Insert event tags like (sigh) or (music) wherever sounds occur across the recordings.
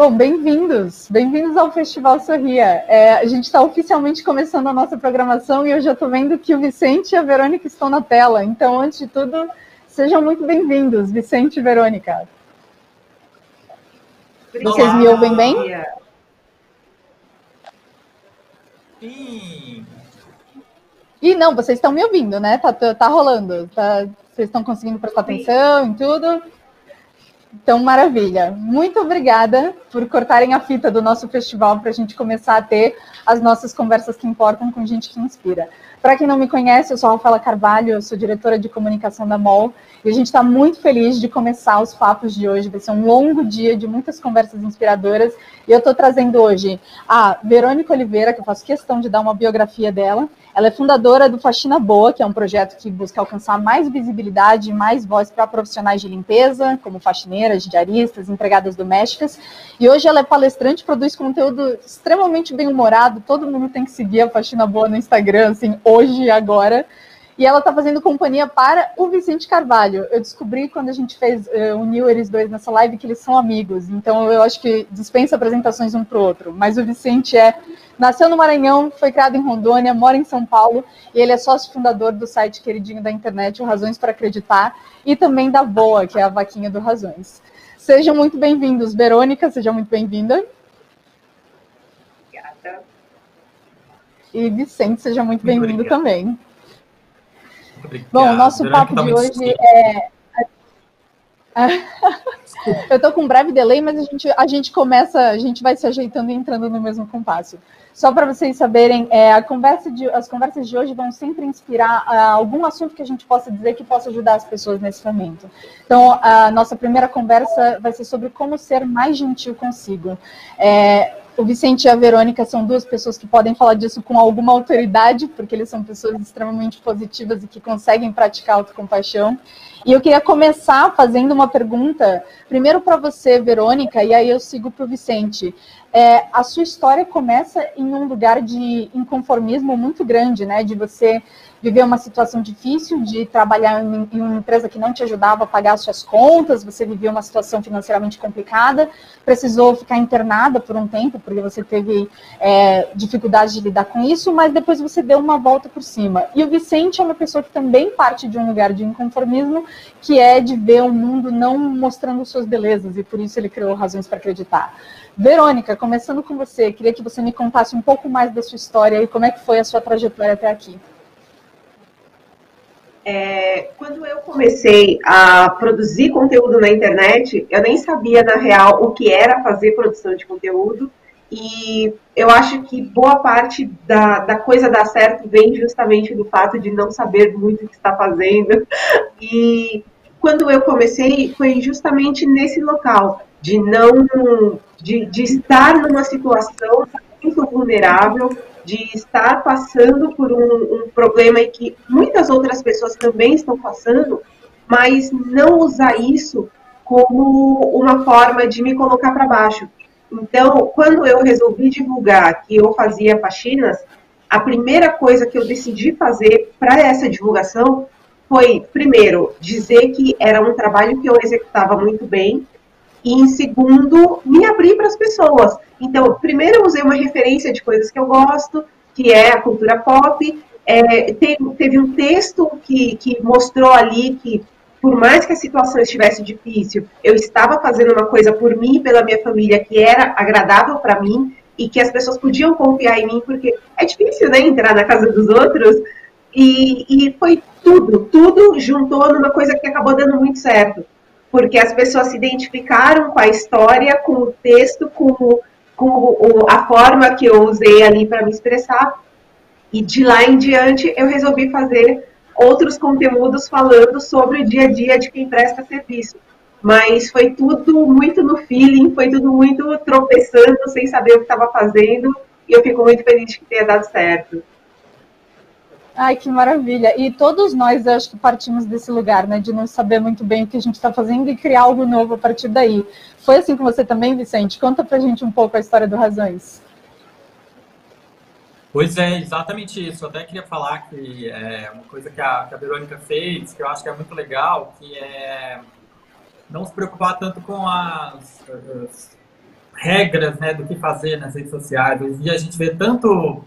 Bom, bem-vindos, bem-vindos ao Festival Sorria. É, a gente está oficialmente começando a nossa programação e eu já estou vendo que o Vicente e a Verônica estão na tela. Então, antes de tudo, sejam muito bem-vindos, Vicente e Verônica. Vocês me ouvem bem? Sim. E não, vocês estão me ouvindo, né? Tá, tá rolando. Tá, vocês estão conseguindo prestar atenção em tudo? Então, maravilha. Muito obrigada por cortarem a fita do nosso festival para a gente começar a ter as nossas conversas que importam com gente que inspira. Para quem não me conhece, eu sou a Rafaela Carvalho, eu sou diretora de comunicação da MOL e a gente está muito feliz de começar os papos de hoje. Vai ser um longo dia de muitas conversas inspiradoras e eu estou trazendo hoje a Verônica Oliveira, que eu faço questão de dar uma biografia dela. Ela é fundadora do Faxina Boa, que é um projeto que busca alcançar mais visibilidade e mais voz para profissionais de limpeza, como faxineiras, diaristas, empregadas domésticas. E hoje ela é palestrante, produz conteúdo extremamente bem-humorado. Todo mundo tem que seguir a Faxina Boa no Instagram, assim, hoje e agora e ela está fazendo companhia para o Vicente Carvalho. Eu descobri quando a gente fez, uh, uniu eles dois nessa live, que eles são amigos, então eu acho que dispensa apresentações um para o outro. Mas o Vicente é nasceu no Maranhão, foi criado em Rondônia, mora em São Paulo, e ele é sócio fundador do site queridinho da internet, o Razões para Acreditar, e também da Boa, que é a vaquinha do Razões. Sejam muito bem-vindos. Verônica, seja muito bem-vinda. Obrigada. E Vicente, seja muito bem-vindo também. Bom, o nosso papo de hoje é. Eu estou com um breve delay, mas a gente, a gente começa, a gente vai se ajeitando e entrando no mesmo compasso. Só para vocês saberem, é, conversa de, as conversas de hoje vão sempre inspirar uh, algum assunto que a gente possa dizer que possa ajudar as pessoas nesse momento. Então, a nossa primeira conversa vai ser sobre como ser mais gentil consigo. É, o Vicente e a Verônica são duas pessoas que podem falar disso com alguma autoridade, porque eles são pessoas extremamente positivas e que conseguem praticar autocompaixão. E eu queria começar fazendo uma pergunta, primeiro para você, Verônica, e aí eu sigo para o Vicente. É, a sua história começa em um lugar de inconformismo muito grande, né? De você viveu uma situação difícil de trabalhar em, em, uma empresa que não te ajudava a pagar as suas contas, você viveu uma situação financeiramente complicada, precisou ficar internada por um tempo, porque você teve é, dificuldade de lidar com isso, mas depois você deu uma volta por cima. E o Vicente é uma pessoa que também parte de um lugar de inconformismo, que é de ver o mundo não mostrando suas belezas, e por isso ele criou razões para acreditar. Verônica, começando com você, queria que você me contasse um pouco mais da sua história e como é que foi a sua trajetória até aqui. É, quando eu comecei a produzir conteúdo na internet, eu nem sabia, na real, o que era fazer produção de conteúdo. E eu acho que boa parte da, da coisa dar certo vem justamente do fato de não saber muito o que está fazendo. E quando eu comecei, foi justamente nesse local, de não. De, de estar numa situação muito vulnerável, de estar passando por um, um problema que muitas outras pessoas também estão passando, mas não usar isso como uma forma de me colocar para baixo. Então, quando eu resolvi divulgar que eu fazia faxinas, a primeira coisa que eu decidi fazer para essa divulgação foi, primeiro, dizer que era um trabalho que eu executava muito bem, e em segundo, me abrir para as pessoas. Então, primeiro eu usei uma referência de coisas que eu gosto, que é a cultura pop. É, teve, teve, um texto que, que mostrou ali que, por mais que a situação estivesse difícil, eu estava fazendo uma coisa por mim e pela minha família que era agradável para mim e que as pessoas podiam confiar em mim, porque é difícil, né, entrar na casa dos outros. E, e foi tudo, tudo juntou numa coisa que acabou dando muito certo porque as pessoas se identificaram com a história, com o texto, com, com a forma que eu usei ali para me expressar. E de lá em diante eu resolvi fazer outros conteúdos falando sobre o dia a dia de quem presta serviço. Mas foi tudo muito no feeling, foi tudo muito tropeçando, sem saber o que estava fazendo, e eu fico muito feliz que tenha dado certo. Ai, que maravilha. E todos nós, acho que partimos desse lugar, né? De não saber muito bem o que a gente está fazendo e criar algo novo a partir daí. Foi assim com você também, Vicente? Conta pra gente um pouco a história do Razões. Pois é, exatamente isso. Eu até queria falar que é uma coisa que a, que a Verônica fez, que eu acho que é muito legal, que é não se preocupar tanto com as, as regras né, do que fazer nas redes sociais. Dia a gente vê tanto,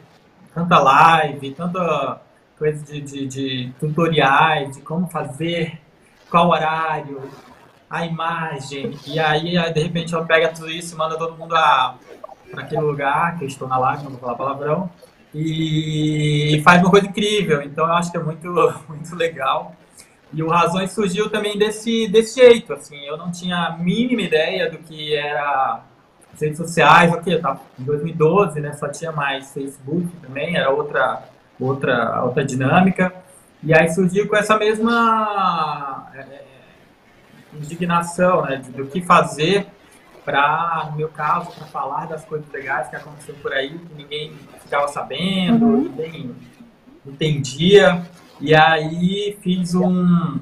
tanta live, tanta coisa de, de, de tutoriais, de como fazer, qual horário, a imagem. E aí, de repente, ela pega tudo isso e manda todo mundo para aquele lugar, que eu estou na live, não vou falar palavrão, e faz uma coisa incrível. Então, eu acho que é muito, (laughs) muito legal. E o Razões surgiu também desse, desse jeito, assim, eu não tinha a mínima ideia do que era redes sociais, ok, tá em 2012, né, só tinha mais Facebook também, era outra, outra, outra dinâmica, e aí surgiu com essa mesma é, indignação, né, do que fazer para, no meu caso, para falar das coisas legais que aconteceram por aí, que ninguém ficava sabendo, uhum. ninguém entendia, e aí fiz um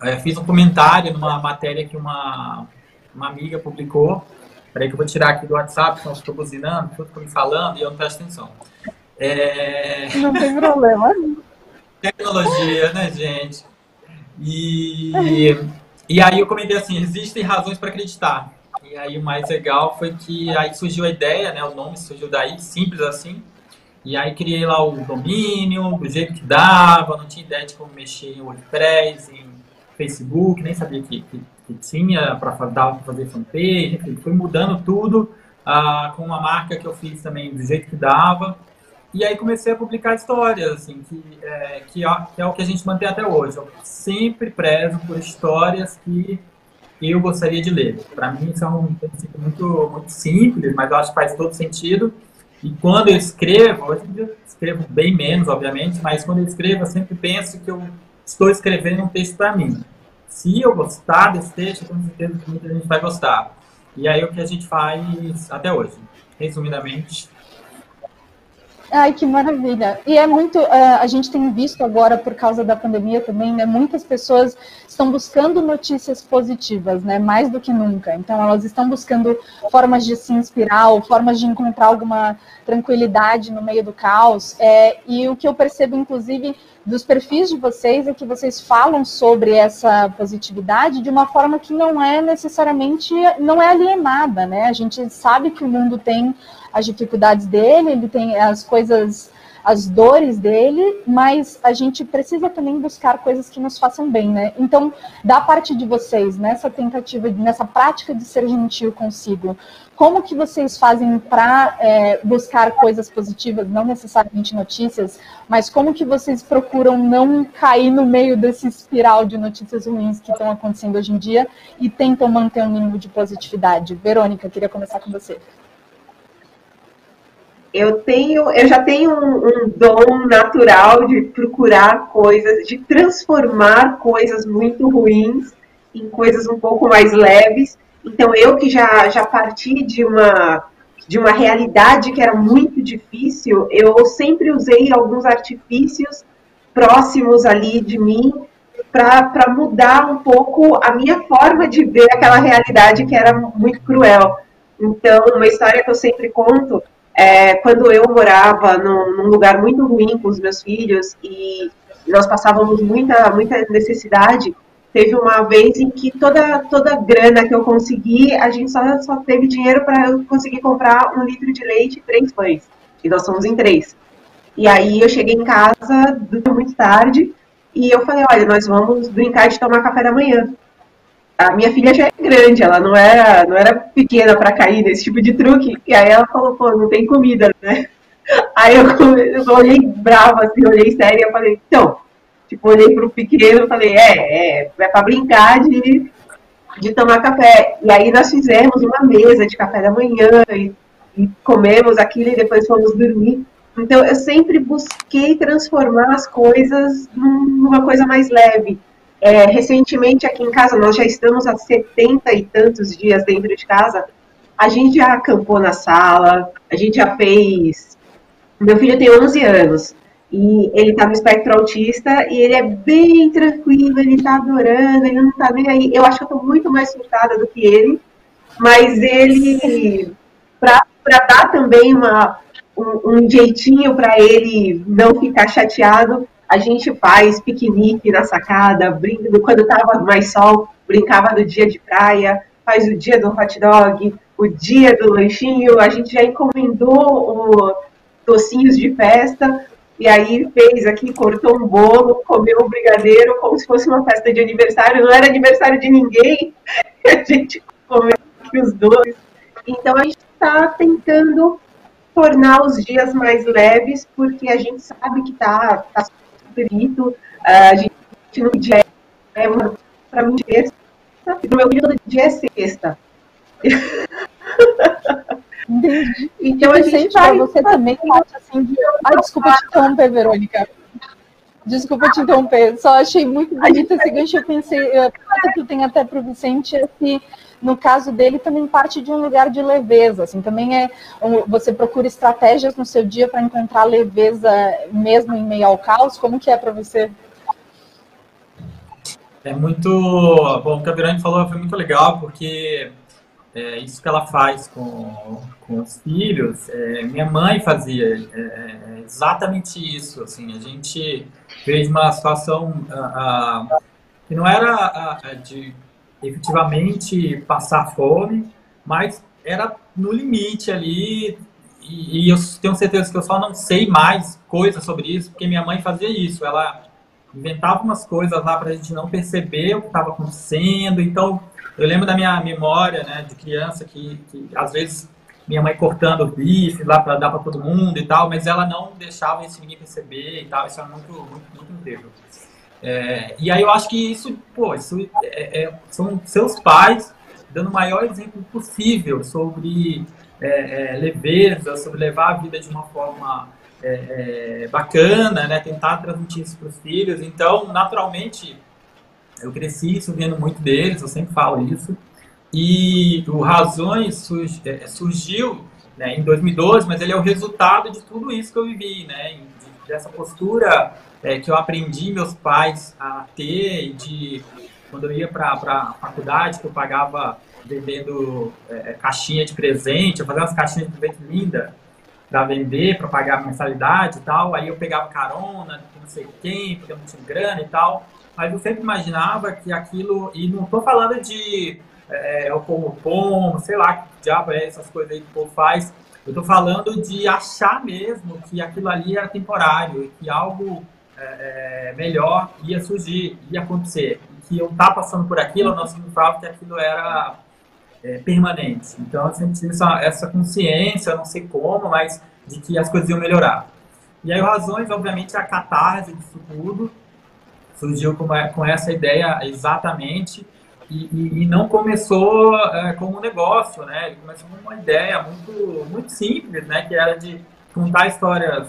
é, fiz um comentário numa matéria que uma, uma amiga publicou. Peraí que eu vou tirar aqui do WhatsApp, senão estou buzinando, tudo me falando e eu não presto atenção. É... Não tem problema. Tecnologia, né, gente? E, e aí eu comentei assim, existem razões para acreditar. E aí o mais legal foi que aí surgiu a ideia, né? O nome surgiu daí, simples assim. E aí criei lá o domínio, do jeito que dava, não tinha ideia de como mexer em WordPress, em Facebook, nem sabia que, que, que tinha para fazer fanpage, enfim, fui mudando tudo ah, com uma marca que eu fiz também do jeito que dava. E aí comecei a publicar histórias, assim, que é, que, é, que é o que a gente mantém até hoje. Eu sempre prezo por histórias que eu gostaria de ler. Para mim, isso é um princípio muito, muito simples, mas eu acho que faz todo sentido. E quando eu escrevo, hoje em dia escrevo bem menos, obviamente, mas quando eu escrevo, eu sempre penso que eu estou escrevendo um texto para mim. Se eu gostar desse texto, eu tenho certeza que muita gente vai gostar. E aí é o que a gente faz até hoje. Resumidamente, Ai, que maravilha. E é muito, uh, a gente tem visto agora, por causa da pandemia também, né, muitas pessoas estão buscando notícias positivas, né, mais do que nunca. Então, elas estão buscando formas de se inspirar, ou formas de encontrar alguma tranquilidade no meio do caos. É, e o que eu percebo, inclusive, dos perfis de vocês é que vocês falam sobre essa positividade de uma forma que não é necessariamente, não é alienada, né? A gente sabe que o mundo tem as dificuldades dele, ele tem as coisas, as dores dele, mas a gente precisa também buscar coisas que nos façam bem, né? Então, da parte de vocês, nessa tentativa, nessa prática de ser gentil consigo, como que vocês fazem para é, buscar coisas positivas, não necessariamente notícias, mas como que vocês procuram não cair no meio desse espiral de notícias ruins que estão acontecendo hoje em dia e tentam manter um mínimo de positividade? Verônica, queria começar com você eu tenho, eu já tenho um, um, dom natural de procurar coisas, de transformar coisas muito ruins em coisas um pouco mais leves. Então eu que já já parti de uma de uma realidade que era muito difícil, eu sempre usei alguns artifícios próximos ali de mim para mudar um pouco a minha forma de ver aquela realidade que era muito cruel. Então, uma história que eu sempre conto é, quando eu morava num, num, lugar muito ruim com os meus filhos e nós passávamos muita, muita necessidade, teve uma vez em que toda, toda grana que eu consegui, a gente só, só teve dinheiro para eu conseguir comprar um litro de leite e três pães. E nós somos em três. E aí eu cheguei em casa muito tarde e eu falei, olha, nós vamos brincar de tomar café da manhã a minha filha já é grande, ela não era, não era pequena para cair nesse tipo de truque. E aí ela falou, pô, não tem comida, né? (laughs) Aí eu, eu olhei brava, assim, olhei séria, eu falei, então, tipo, olhei pro pequeno e falei, é, é, é para brincar de, de tomar café. E aí nós fizemos uma mesa de café da manhã e, e comemos aquilo e depois fomos dormir. Então eu sempre busquei transformar as coisas numa coisa mais leve. É, recentemente aqui em casa, nós já estamos há 70 e tantos dias dentro de casa. A gente já acampou na sala, a gente já fez. Meu filho tem 11 anos e ele tá no espectro autista e ele é bem tranquilo, ele tá adorando, ele não tá nem aí. Eu acho que eu tô muito mais surtada do que ele, mas ele, para dar também uma, um, um jeitinho para ele não ficar chateado, a gente faz piquenique na sacada, brinca, quando estava mais sol, brincava do dia de praia, faz o dia do hot dog, o dia do lanchinho, a gente já encomendou docinhos de festa, e aí fez aqui, cortou um bolo, comeu um brigadeiro, como se fosse uma festa de aniversário, não era aniversário de ninguém, (laughs) a gente comeu os dois. Então a gente está tentando tornar os dias mais leves, porque a gente sabe que tá, tá super bonito, a gente no dia é uma, pra mim, terça, e no meu dia todo dia é sexta. Entendi. Então, a gente vai... você também acha assim de... Ai, desculpa te interromper, Verônica. Desculpa te interromper, só achei muito bonito esse gancho. Eu pensei, que eu tenho até para o Vicente é se, no caso dele, também parte de um lugar de leveza. Assim, também é você procura estratégias no seu dia para encontrar leveza mesmo em meio ao caos. Como que é para você? É muito bom. O que a Verônica falou foi muito legal, porque é, isso que ela faz com, com os filhos, é, minha mãe fazia é, é exatamente isso. Assim, a gente fez uma situação que não era de efetivamente passar fome, mas era no limite ali. E, e eu tenho certeza que eu só não sei mais coisas sobre isso, porque minha mãe fazia isso. Ela inventava umas coisas lá para a gente não perceber o que estava acontecendo. Então, eu lembro da minha memória, né, de criança, que, que às vezes minha mãe cortando o bife lá para dar para todo mundo e tal, mas ela não deixava isso ninguém perceber e tal. Isso era muito, muito, muito incrível. É, e aí eu acho que isso, pô, isso é, é, são seus pais dando o maior exemplo possível sobre é, é, leveza, sobre levar a vida de uma forma é, bacana, né? Tentar transmitir isso para os filhos. Então, naturalmente, eu cresci vendo muito deles, eu sempre falo isso. E o Razões surgiu né, em 2012, mas ele é o resultado de tudo isso que eu vivi, né? Dessa postura é, que eu aprendi meus pais a ter, de quando eu ia para a faculdade, que eu pagava vendendo é, caixinha de presente, eu fazia umas caixinhas de presente lindas para vender, para pagar mensalidade e tal. Aí eu pegava carona, não sei quem, porque eu não tinha grana e tal mas eu sempre imaginava que aquilo, e não estou falando de é, é, o como pomo, sei lá, que diabo é essas coisas aí que o povo faz, eu estou falando de achar mesmo que aquilo ali era temporário e que algo é, é melhor ia surgir, ia acontecer. Que eu tá passando por aquilo não significava que aquilo era é, permanente. Então eu sempre essa, essa consciência, não sei como, mas de que as coisas iam melhorar. E aí, razões, obviamente, a catarse disso tudo surgiu com, com essa ideia exatamente e, e, e não começou é, como um negócio, né? Ele começou com uma ideia muito, muito simples, né? Que era de contar histórias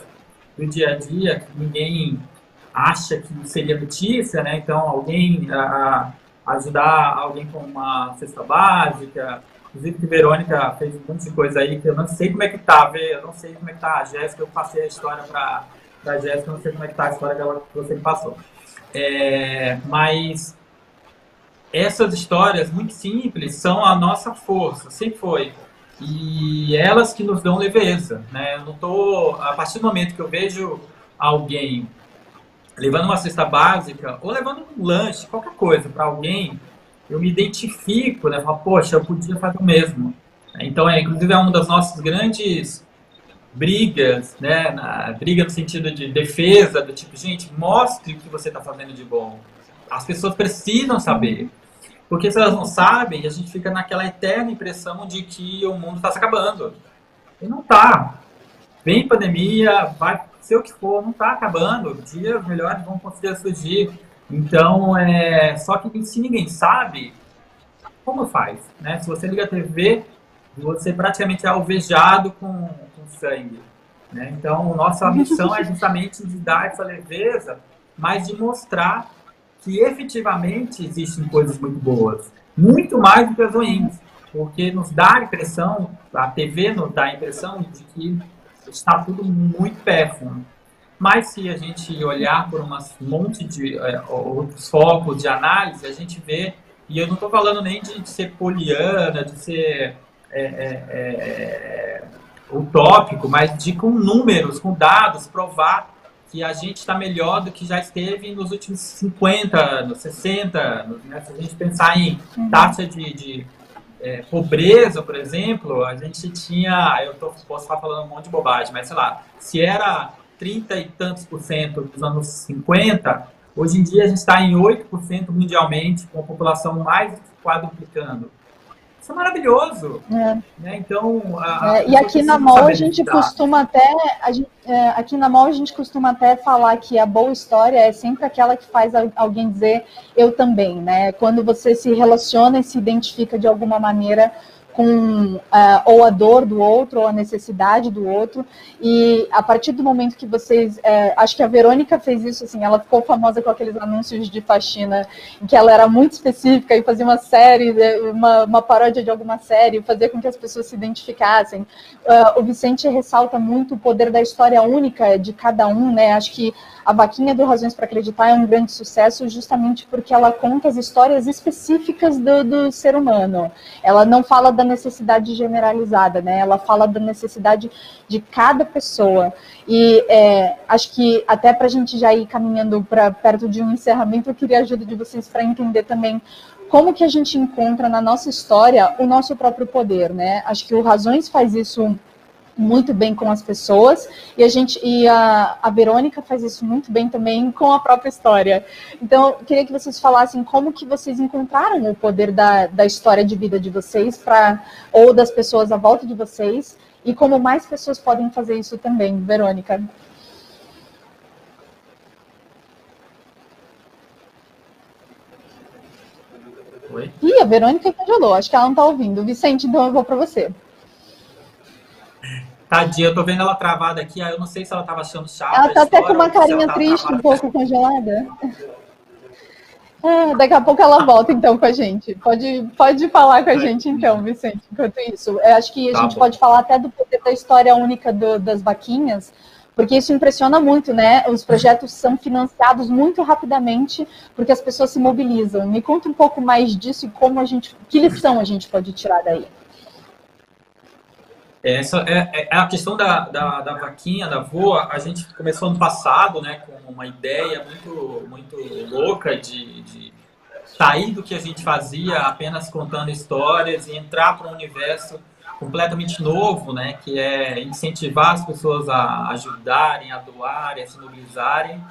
do dia a dia que ninguém acha que seria notícia, né? Então, alguém a, ajudar alguém com uma cesta básica. Inclusive, Verônica fez um monte de coisa aí que eu não sei como é que tá, eu não sei como é que tá a Jéssica, eu passei a história para a Jéssica, não sei como é que tá a história dela que você me passou. É, mas essas histórias muito simples são a nossa força, sempre foi. E elas que nos dão leveza, né? Eu não tô a partir do momento que eu vejo alguém levando uma cesta básica ou levando um lanche, qualquer coisa para alguém, eu me identifico, né? Falo, poxa, eu podia fazer o mesmo. Então, é, inclusive, é uma das nossas grandes brigas, né? Na, briga no sentido de defesa, do tipo, gente, mostre o que você está fazendo de bom. As pessoas precisam saber. Porque se elas não sabem, a gente fica naquela eterna impressão de que o mundo está se acabando. E não está. Vem pandemia, vai ser o que for, não está acabando. Dias melhores vão conseguir surgir. Então, é, só que se ninguém sabe, como faz? Né? Se você liga a TV, você praticamente é alvejado com sangue. Né? Então, nossa (laughs) missão é justamente de dar essa leveza, mas de mostrar que efetivamente existem coisas muito boas, muito mais do que as ruins, porque nos dá a impressão, a TV nos dá a impressão de que está tudo muito péssimo. Mas se a gente olhar por um monte de é, outros focos de análise, a gente vê, e eu não estou falando nem de, de, ser poliana, de ser é, é, é utópico, mas de com números, com dados, provar que a gente está melhor do que já esteve nos últimos 50 anos, 60 anos. Né? Se a gente pensar em uhum. taxa de, de, é, pobreza, por exemplo, a gente tinha, eu tô, posso estar falando um monte de bobagem, mas sei lá, se era 30 e tantos por cento dos anos 50, hoje em dia a gente está em 8% mundialmente, com a população mais quadruplicando. Isso é maravilhoso. É. Né? Então, a, é, e aqui na MOL a gente costuma até gente, é, aqui na MOL a gente costuma até falar que a boa história é sempre aquela que faz alguém dizer eu também, né? Quando você se relaciona e se identifica de alguma maneira com uh, ou a dor do outro ou a necessidade do outro. E a partir do momento que vocês uh, acho que a Verônica fez isso assim ela ficou famosa com aqueles anúncios de faxina em que ela era muito específica e fazia uma série uma, uma paródia de alguma série fazia com que as pessoas se identificassem. Uh, o Vicente ressalta muito o poder da história única de cada um né? Acho que a Vaquinha do Razões para Acreditar é um grande sucesso justamente porque ela conta as histórias específicas do, do ser humano. Ela não fala da necessidade generalizada, né? Ela fala da necessidade de cada pessoa. E é, acho que até para a gente já ir caminhando para perto de um encerramento, eu queria a ajuda de vocês para entender também como que a gente encontra na nossa história o nosso próprio poder, né? Acho que o Razões faz isso muito bem com as pessoas e a gente e a, a Verônica faz isso muito bem também com a própria história. Então, queria que vocês falassem como que vocês encontraram o poder da, da história de vida de vocês para ou das pessoas à volta de vocês e como mais pessoas podem fazer isso também, Verônica. Oi? Ih, a Verônica congelou, acho que ela não está ouvindo. Vicente, então eu vou para você. Tadinha, eu tô vendo ela travada aqui, aí eu não sei se ela tava achando chato. Ela tá até com uma carinha triste, um pouco congelada. Ah, daqui a pouco ela volta então com a gente. Pode, pode falar com a gente então, Vicente, enquanto isso. Eu acho que a tá gente bom. pode falar até do poder da história única do, das vaquinhas, porque isso impressiona muito, né? Os projetos são financiados muito rapidamente porque as pessoas se mobilizam. Me conta um pouco mais disso e como a gente, que lição a gente pode tirar daí. Essa é, é, é, a questão da, da, da, vaquinha, da voa. A gente começou ano passado, né, com uma ideia muito, muito louca de, de sair do que a gente fazia apenas contando histórias e entrar para um universo completamente novo, né, que é incentivar as pessoas a ajudarem, a doarem, a se mobilizarem.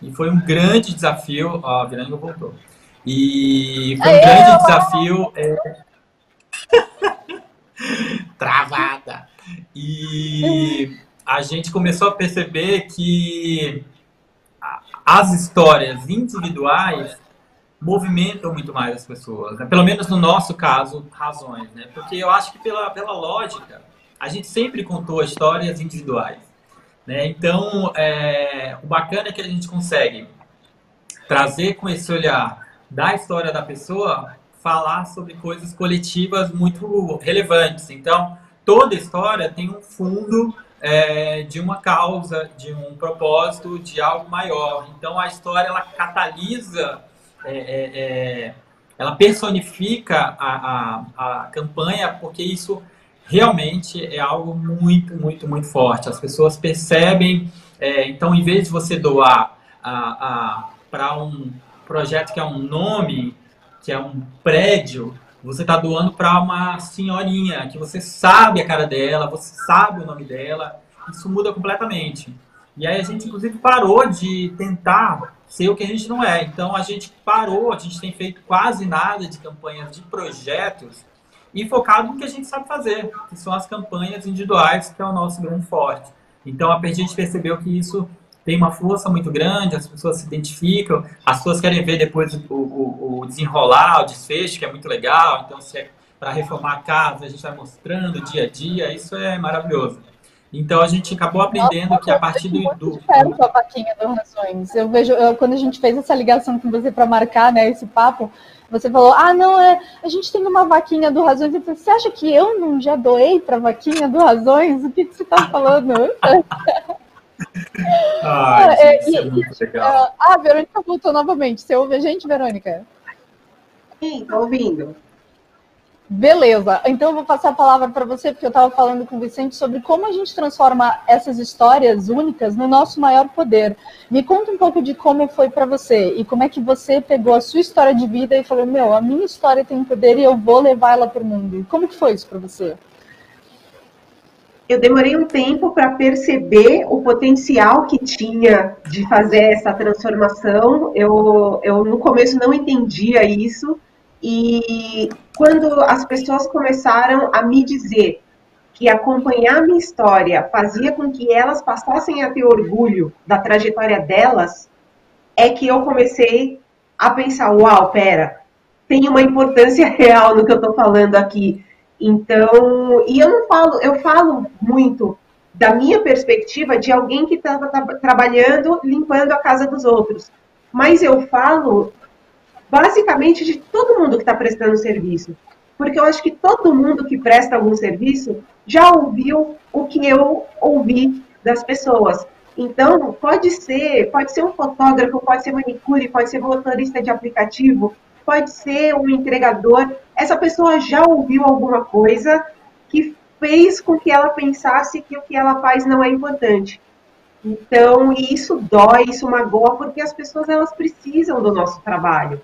E foi um grande desafio. Ó, a Verônica voltou. E foi um grande desafio. É... (laughs) travada. E a gente começou a perceber que as histórias individuais movimentam muito mais as pessoas, né? pelo menos no nosso caso, razões, né? Porque eu acho que pela, pela lógica, a gente sempre contou histórias individuais, né? Então, é, o bacana é que a gente consegue trazer com esse olhar da história da pessoa falar sobre coisas coletivas muito relevantes. Então, toda história tem um fundo é, de uma causa, de um propósito, de algo maior. Então, a história ela catalisa, é, é, é ela personifica a, a, a campanha, porque isso realmente é algo muito, muito, muito forte. As pessoas percebem. É, então, em vez de você doar para um projeto que é um nome, que é um prédio, você está doando para uma senhorinha, que você sabe a cara dela, você sabe o nome dela, isso muda completamente. E aí a gente, inclusive, parou de tentar ser o que a gente não é. Então a gente parou, a gente tem feito quase nada de campanhas de projetos e focado no que a gente sabe fazer, que são as campanhas individuais, que é o nosso grande forte. Então a gente percebeu que isso tem uma força muito grande, as pessoas se identificam, as pessoas querem ver depois o, o, o desenrolar, o desfecho, que é muito legal. Então, se é para reformar a casa, a gente vai mostrando dia a dia, isso é maravilhoso. Então a gente acabou aprendendo Nossa, que a partir do. do... Espero com a vaquinha do Razões. Eu vejo, eu, quando a gente fez essa ligação com você para marcar né, esse papo, você falou: ah, não, é, a gente tem uma vaquinha do Razões. Eu falei, você acha que eu não já doei para a vaquinha do Razões? O que, que você está falando? (laughs) Ah, é, gente, é, é muito legal. Ah, a Verônica voltou novamente. Você ouve a gente, Verônica? Sim, tô ouvindo. Beleza, então eu vou passar a palavra para você, porque eu estava falando com o Vicente sobre como a gente transforma essas histórias únicas no nosso maior poder. Me conta um pouco de como foi para você e como é que você pegou a sua história de vida e falou: Meu, a minha história tem poder e eu vou levar ela para o mundo. Como que foi isso para você? Eu demorei um tempo para perceber o potencial que tinha de fazer essa transformação. Eu, eu no começo não entendia isso e quando as pessoas começaram a me dizer que acompanhar a minha história fazia com que elas passassem a ter orgulho da trajetória delas, é que eu comecei a pensar, uau, pera, tem uma importância (laughs) real no que eu estou falando aqui. Então, e eu não falo, eu falo muito da minha perspectiva de alguém que estava trabalhando limpando a casa dos outros. Mas eu falo basicamente de todo mundo que está prestando serviço. Porque eu acho que todo mundo que presta algum serviço já ouviu o que eu ouvi das pessoas. Então, pode ser, pode ser um fotógrafo, pode ser manicure, pode ser motorista de aplicativo, pode ser um entregador. Essa pessoa já ouviu alguma coisa que fez com que ela pensasse que o que ela faz não é importante. Então, isso dói, isso magoa, porque as pessoas elas precisam do nosso trabalho.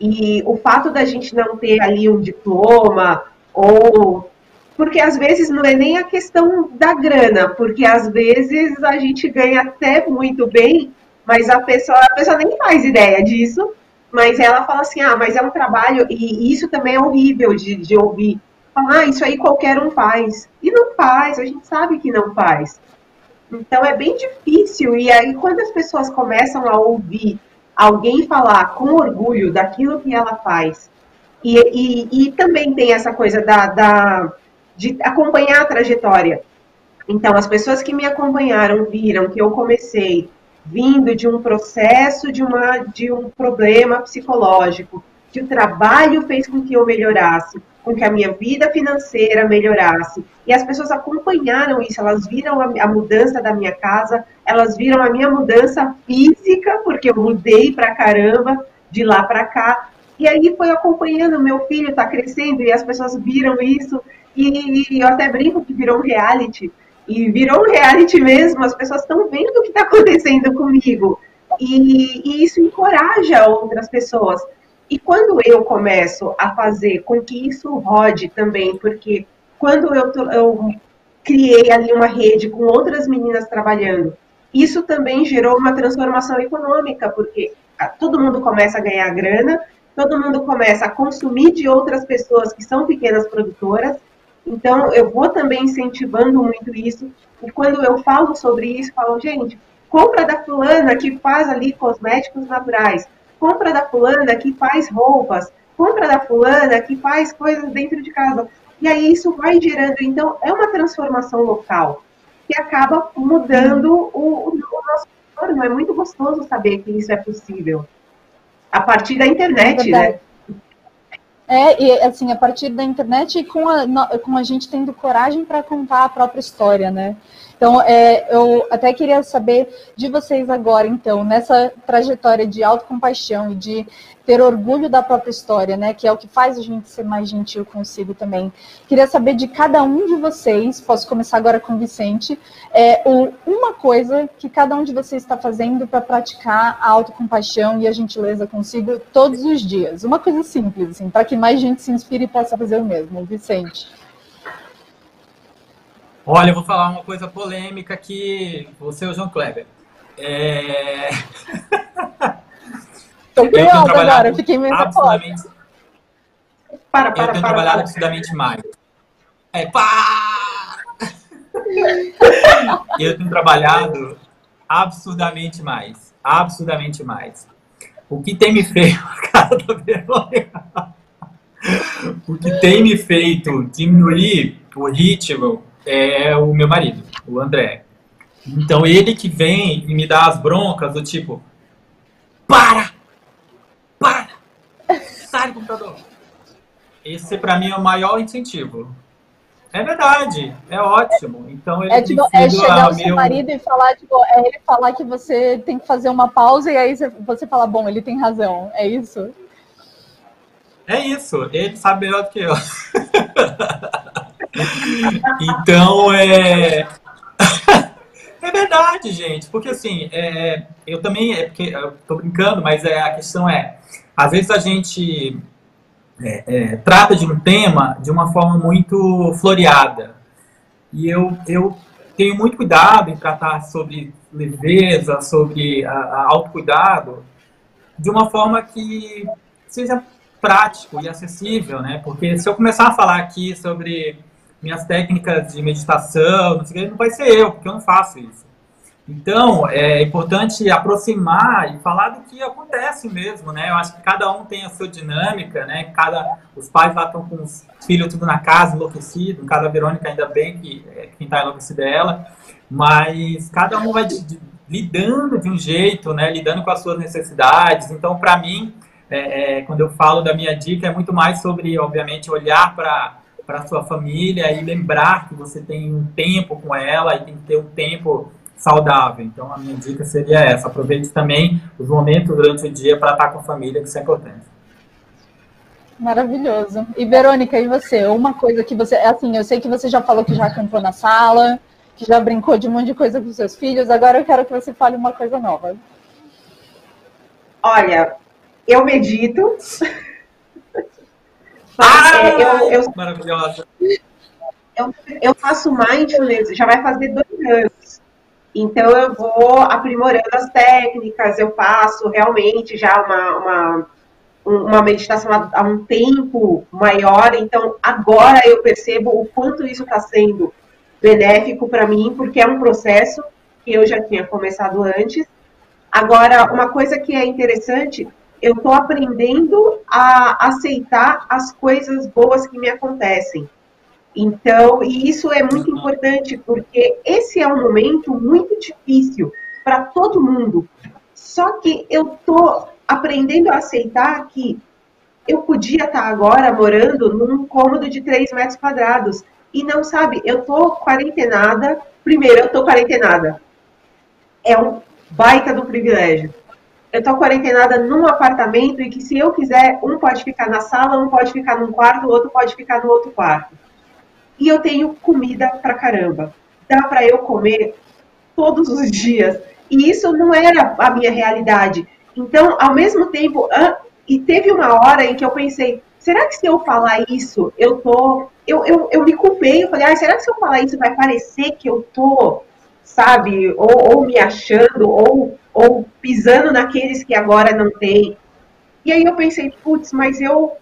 E o fato da gente não ter ali um diploma, ou. Porque às vezes não é nem a questão da grana, porque às vezes a gente ganha até muito bem, mas a pessoa, a pessoa nem faz ideia disso, mas ela fala assim: ah, mas é um trabalho, e isso também é horrível de, de ouvir. Falar, ah, isso aí qualquer um faz. E não faz, a gente sabe que não faz. Então é bem difícil, e aí quando as pessoas começam a ouvir alguém falar com orgulho daquilo que ela faz, e, e, e também tem essa coisa da, da, de acompanhar a trajetória. Então, as pessoas que me acompanharam viram que eu comecei vindo de um processo, de, uma, de um problema psicológico, que o trabalho fez com que eu melhorasse, com que a minha vida financeira melhorasse. E as pessoas acompanharam isso, elas viram a, a mudança da minha casa, elas viram a minha mudança física, porque eu mudei pra caramba de lá para cá. E aí foi acompanhando, meu filho está crescendo e as pessoas viram isso. E, e eu até brinco que virou um reality. E virou um reality mesmo, as pessoas estão vendo o que está acontecendo comigo. E, e isso encoraja outras pessoas. E quando eu começo a fazer com que isso rode também, porque quando eu, eu criei ali uma rede com outras meninas trabalhando, isso também gerou uma transformação econômica, porque todo mundo começa a ganhar grana, todo mundo começa a consumir de outras pessoas que são pequenas produtoras. Então, eu vou também incentivando muito isso. E quando eu falo sobre isso, falo, gente, compra da fulana que faz ali cosméticos naturais compra da fulana que faz roupas, compra da fulana que faz coisas dentro de casa. E aí isso vai gerando, então é uma transformação local que acaba mudando o, o nosso entorno. É muito gostoso saber que isso é possível. A partir da internet, é né? É, e assim, a partir da internet e com a, com a gente tendo coragem para contar a própria história, né? Então, é, eu até queria saber de vocês agora, então, nessa trajetória de autocompaixão e de ter orgulho da própria história, né, que é o que faz a gente ser mais gentil consigo também. Queria saber de cada um de vocês, posso começar agora com o Vicente, é, uma coisa que cada um de vocês está fazendo para praticar a autocompaixão e a gentileza consigo todos os dias. Uma coisa simples, assim, para que mais gente se inspire e possa fazer o mesmo. Vicente. Olha, eu vou falar uma coisa polêmica que você é o João Kleber. É... (laughs) Tô curiosa agora, fiquei meio absurdamente... Para, para, eu tenho para, trabalhado para. absurdamente mais. É, pá! (laughs) eu tenho trabalhado absurdamente mais. Absurdamente mais. O que tem me feito... (laughs) Cara, vergonha. O que tem me feito diminuir o ritmo é o meu marido, o André. Então ele que vem e me dá as broncas do tipo, para! Para! Sai do computador! Esse para mim é o maior incentivo. É verdade, é ótimo. Então ele é, tipo, é chegar ao meu... seu marido e falar, tipo, é ele falar que você tem que fazer uma pausa e aí você, você fala, bom, ele tem razão. É isso? É isso, ele sabe melhor do que eu. (laughs) então, é. (laughs) É verdade, gente, porque assim, é, eu também, é porque tô brincando, mas é, a questão é, às vezes a gente é, é, trata de um tema de uma forma muito floreada. E eu, eu tenho muito cuidado em tratar sobre leveza, sobre a, a autocuidado, de uma forma que seja prático e acessível, né? Porque se eu começar a falar aqui sobre minhas técnicas de meditação, não, sei, não vai ser eu, porque eu não faço isso. Então, é importante aproximar e falar do que acontece mesmo, né? Eu acho que cada um tem a sua dinâmica, né? Cada, os pais lá estão com os filhos tudo na casa, enlouquecido. No caso da Verônica, ainda bem que é, quem está enlouquecido é ela. Mas cada um vai de, de, lidando de um jeito, né? Lidando com as suas necessidades. Então, para mim, é, é, quando eu falo da minha dica, é muito mais sobre, obviamente, olhar para para a sua família e lembrar que você tem um tempo com ela e tem que ter um tempo saudável. Então, a minha dica seria essa. Aproveite também os momentos durante o dia para estar com a família, que isso é importante. Maravilhoso. E, Verônica, e você? Uma coisa que você... Assim, eu sei que você já falou que já cantou na sala, que já brincou de um monte de coisa com seus filhos. Agora eu quero que você fale uma coisa nova. Olha, eu medito. (laughs) Ah, eu, eu, maravilhosa. Eu, eu faço mindfulness, já vai fazer dois anos. Então eu vou aprimorando as técnicas, eu faço realmente já uma, uma, uma meditação há um tempo maior, então agora eu percebo o quanto isso está sendo benéfico para mim, porque é um processo que eu já tinha começado antes. Agora, uma coisa que é interessante, eu estou aprendendo a aceitar as coisas boas que me acontecem. Então, e isso é muito importante porque esse é um momento muito difícil para todo mundo. Só que eu tô aprendendo a aceitar que eu podia estar tá agora morando num cômodo de 3 metros quadrados. E não sabe, eu tô quarentenada. Primeiro, eu tô quarentenada. É um baita do privilégio. Eu tô quarentenada num apartamento e que se eu quiser, um pode ficar na sala, um pode ficar num quarto, o outro pode ficar no outro quarto e eu tenho comida pra caramba. Dá para eu comer todos os dias. E isso não era a minha realidade. Então, ao mesmo tempo, e teve uma hora em que eu pensei, será que se eu falar isso, eu tô. Eu, eu, eu me culpei, eu falei, ah, será que se eu falar isso vai parecer que eu tô, sabe, ou, ou me achando, ou, ou pisando naqueles que agora não tem. E aí eu pensei, putz, mas eu.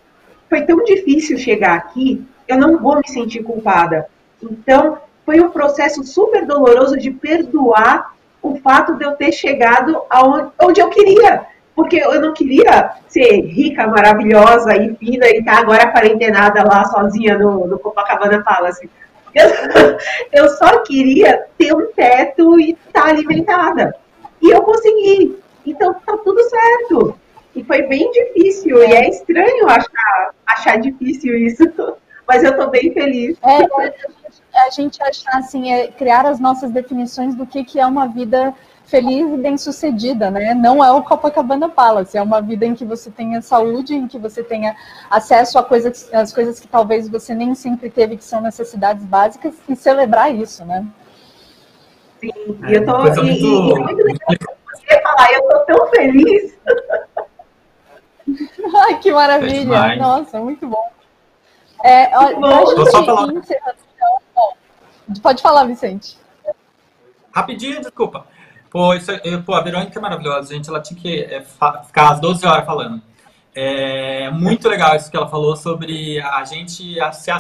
Foi tão difícil chegar aqui eu não vou me sentir culpada. Então, foi um processo super doloroso de perdoar o fato de eu ter chegado aonde, onde eu queria. Porque eu não queria ser rica, maravilhosa e fina e estar tá agora quarentenada lá sozinha no, no Copacabana Palace. Eu, (laughs) eu só queria ter um teto e estar tá alimentada. E eu consegui. Então tá tudo certo. E foi bem difícil. E é estranho achar, achar difícil isso. (laughs) mas eu estou bem feliz. É, a gente achar assim, é criar as nossas definições do que, que é uma vida feliz e bem-sucedida, né? Não é o Copacabana Palace, é uma vida em que você tenha saúde, em que você tenha acesso a coisas, as coisas que talvez você nem sempre teve, que são necessidades básicas, e celebrar isso, né? Sim, e eu tô. É, e, muito... e, muito legal. Eu falar, eu tô tão feliz. (laughs) Ai, que maravilha! Nossa, muito bom. É, olha, pode falar, Vicente. Rapidinho, desculpa. Pô, isso, é, pô, a Verônica é maravilhosa, gente. Ela tinha que é, ficar às 12 horas falando. É muito legal isso que ela falou sobre a gente se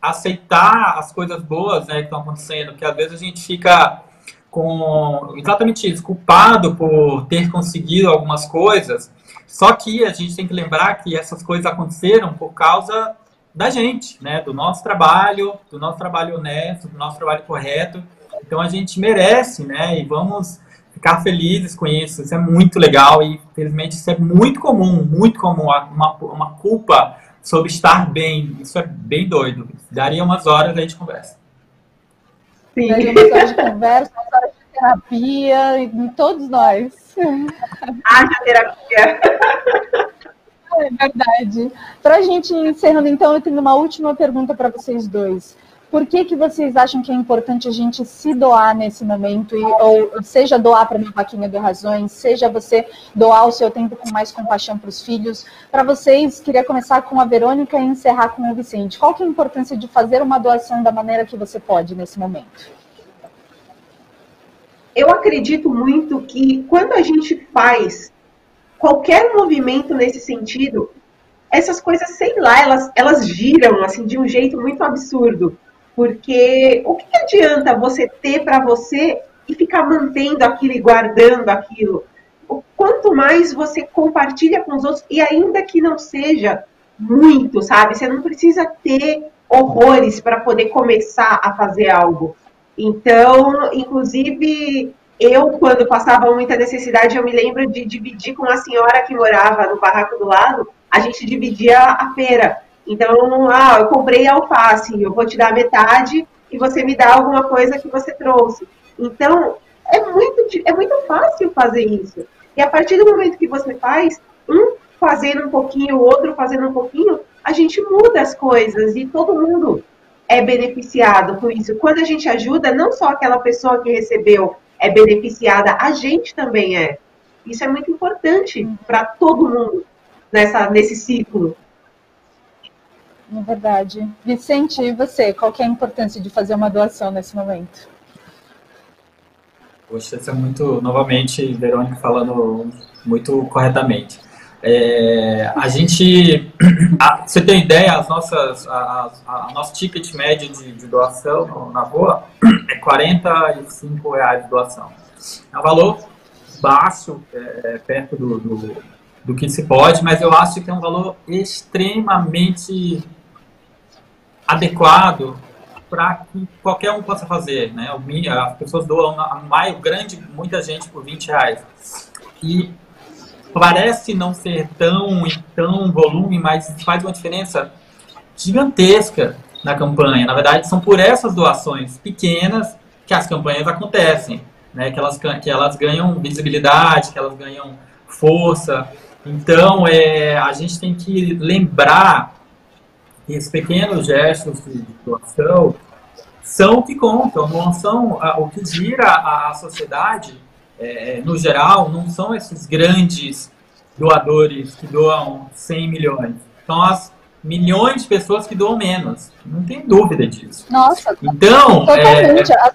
aceitar as coisas boas né, que estão acontecendo, porque às vezes a gente fica com exatamente isso, culpado por ter conseguido algumas coisas. Só que a gente tem que lembrar que essas coisas aconteceram por causa da gente, né? Do nosso trabalho, do nosso trabalho honesto, do nosso trabalho correto. Então a gente merece, né? E vamos ficar felizes com isso. Isso é muito legal e, infelizmente, isso é muito comum, muito comum. Uma, uma culpa sobre estar bem. Isso é bem doido. Daria umas horas a gente conversa. Sim. Umas horas de conversa, horas de terapia, em todos nós. Haja terapia. É verdade. Para a gente encerrando, então, eu tenho uma última pergunta para vocês dois. Por que, que vocês acham que é importante a gente se doar nesse momento? E, ou seja, doar para uma vaquinha de razões, seja você doar o seu tempo com mais compaixão para os filhos. Para vocês, queria começar com a Verônica e encerrar com o Vicente. Qual que é a importância de fazer uma doação da maneira que você pode nesse momento? Eu acredito muito que quando a gente faz qualquer movimento nesse sentido, essas coisas, sei lá, elas, elas giram assim de um jeito muito absurdo. Porque o que adianta você ter para você e ficar mantendo aquilo e guardando aquilo? Quanto mais você compartilha com os outros, e ainda que não seja muito, sabe? Você não precisa ter horrores para poder começar a fazer algo. Então, inclusive, eu, quando passava muita necessidade, eu me lembro de dividir com a senhora que morava no barraco do lado, a gente dividia a feira. Então, ah, eu comprei alface, eu vou te dar metade e você me dá alguma coisa que você trouxe. Então, é muito, é muito fácil fazer isso. E a partir do momento que você faz, um fazendo um pouquinho, o outro fazendo um pouquinho, a gente muda as coisas e todo mundo é beneficiado com isso. Quando a gente ajuda, não só aquela pessoa que recebeu é beneficiada, a gente também é. Isso é muito importante para todo mundo nessa, nesse ciclo. É verdade. Vicente, e você? Qual é a importância de fazer uma doação nesse momento? Poxa, isso é muito, novamente, Verônica falando muito corretamente. É, a gente, (clears throat) a, você tem ideia, as nossas, a, a, a nosso ticket médio de, de, doação na rua é 45 reais de doação. É um valor baixo, é, perto do, do, do que se pode, mas eu acho que é um valor extremamente adequado para que qualquer um possa fazer, né? As pessoas doam a mais grande, muita gente por 20 reais. E parece não ser tão tão volume, mas faz uma diferença gigantesca na campanha. Na verdade, são por essas doações pequenas que as campanhas acontecem, né? Que elas que elas ganham visibilidade, que elas ganham força. Então, é, a gente tem que lembrar esses pequenos gestos de doação são o que contam, não são o que gira a, a sociedade é, no geral, não são esses grandes doadores que doam 100 milhões. São as milhões de pessoas que doam menos. Não tem dúvida disso. Nossa, então, totalmente. É...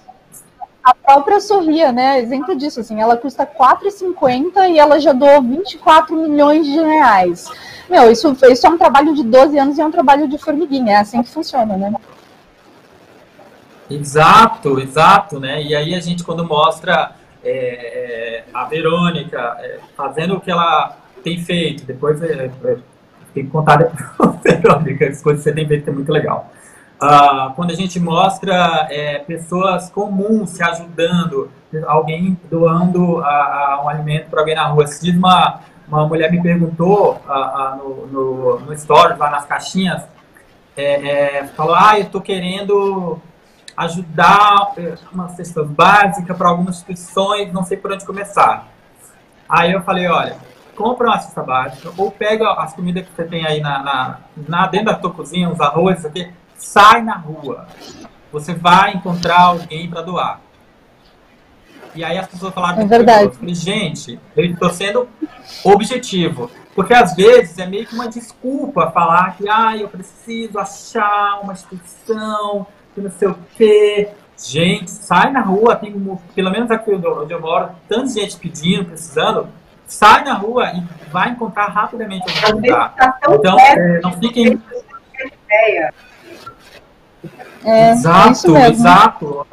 A própria Sorria, né? Exemplo disso, assim, ela custa 4,50 e ela já doou 24 milhões de reais. Meu, isso, isso é um trabalho de 12 anos e é um trabalho de formiguinha, é assim que funciona, né? Exato, exato, né? E aí a gente quando mostra é, é, a Verônica é, fazendo o que ela tem feito, depois é, é, tem que contar depois, (laughs) Verônica, as coisas que você tem feito que é muito legal. Uh, quando a gente mostra é, pessoas comuns se ajudando, alguém doando a, a um alimento para alguém na rua. Se diz uma, uma mulher me perguntou uh, uh, no, no, no stories, lá nas caixinhas, é, é, falou, ah, eu estou querendo ajudar é, uma cesta básica para algumas instituições, não sei por onde começar. Aí eu falei, olha, compra uma cesta básica ou pega as comidas que você tem aí na, na, na dentro da tua cozinha, os arroz, isso aqui, sai na rua. Você vai encontrar alguém para doar. E aí as pessoas falaram... É verdade. Eu falei, gente, eu estou sendo objetivo. Porque às vezes é meio que uma desculpa falar que ah, eu preciso achar uma instituição, que não sei o quê. Gente, sai na rua, tem pelo menos aqui onde eu moro, tanta gente pedindo, precisando. Sai na rua e vai encontrar rapidamente onde lugar. Tá então, é, não fiquem. É, exato, exato.